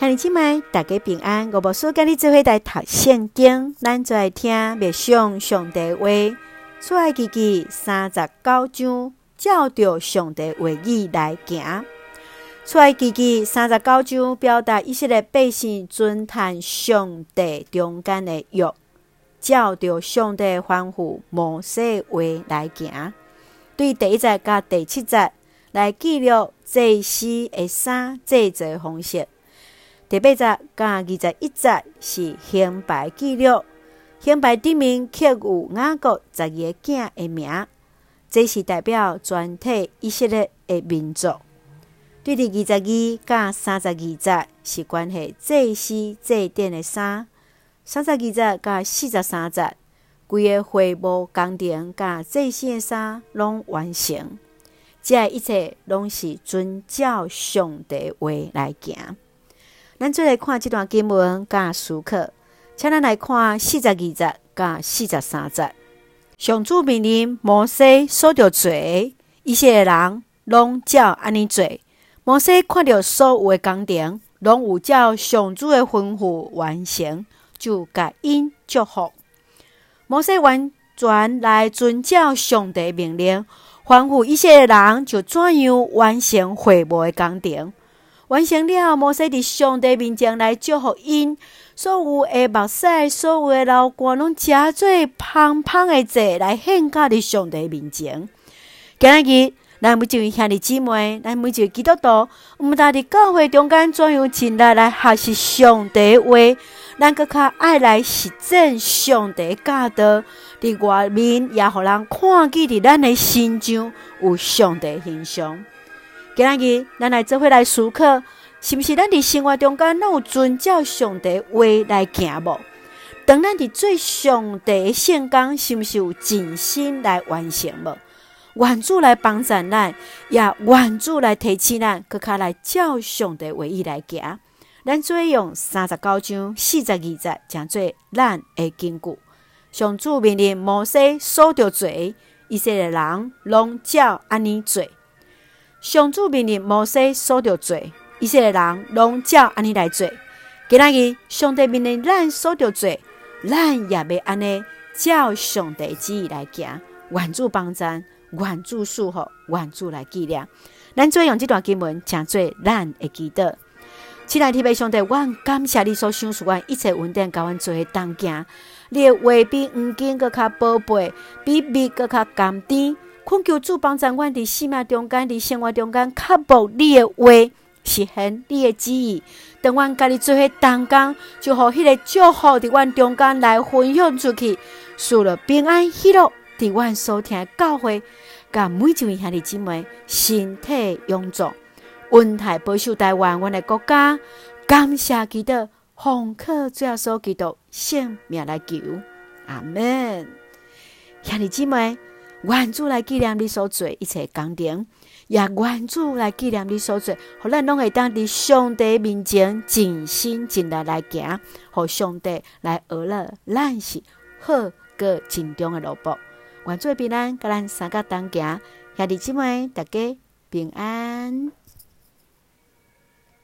兄弟姊妹，大家平安。我无事跟你做伙来读圣经，咱就来听默想上帝话。出埃及记三十九章，照着上帝话语来行。出埃及记三十九章表达以色列百姓尊叹上帝中间的约，照着上帝吩咐摩西话来行。对第一节甲第七节来记录祭司的衫制作方式。第八节甲二十一节是刑罚记录，刑罚顶面刻有雅各十二个囝的名，这是代表全体以色列的民族。对第二十二甲三十二节是关系祭司祭典的衫，三十二节甲四十三节，规个会幕工程甲祭司的衫拢完成，这一切拢是遵照上帝话来行。咱再来看这段经文甲书课，请咱来看四十二节甲四十三节。上主命令摩西所着做，一些人拢照安尼做。摩西看到所有的工程拢有照上主的吩咐完成，就甲因祝福。摩西完全来遵照上帝命令，吩咐一些人就怎样完成会幕的工程。完成了，摩西伫上帝面前来祝福因，所有的目屎，所有的流汗，拢加做芳芳的祭来献甲伫上帝面前。今日，咱每一位兄弟姊妹，咱每一位基督徒，我们在伫教会中间怎样进来来学习上帝话，咱阁较爱来实践上帝教导，伫外面也互人看见伫咱的心上有上帝形象。今日，咱来做伙来思考，是毋是咱伫生活中间，有遵照上帝话来行无？当咱伫做上帝的圣工，是毋是有尽心来完成无？愿主来帮助咱，也愿主来提醒咱，搁较来照上帝话语来行。咱做用三十九章四十二节，讲做咱的根据。上主命令摩西所着做，以色列人拢照安尼做。上主命令摩西所着做，以色列人拢照安尼来做。今仔日上帝命令咱所着做，咱也要安尼照上帝旨意来行。愿主帮助，愿主赐福，愿主来记念。咱做用这段经文，讲做咱会记得。亲爱的天父上帝，阮感谢你所赏赐阮一切恩典，甲阮做诶同行。你的话比黄金阁较宝贝，比蜜阁较甘甜。恳求主帮助阮伫生命中间，伫生活中间，刻薄你的话，实现你的旨意。当阮甲你做伙同工，就互迄个祝福伫阮中间来分享出去，赐了平安喜乐伫阮所听教会，甲每一位兄弟姊妹身体勇壮，恩待保守台湾，阮的国家。感谢祈祷，奉靠主耶稣基督圣名来求，阿门。兄弟姊妹。愿主来纪念你所做一切工程，也愿主来纪念你所做，互咱拢会当伫上帝面前尽心尽力来行，互上帝来学了，咱是好个尽忠的萝卜。愿主平安，甲咱三个同行，兄弟姊妹，大家平安。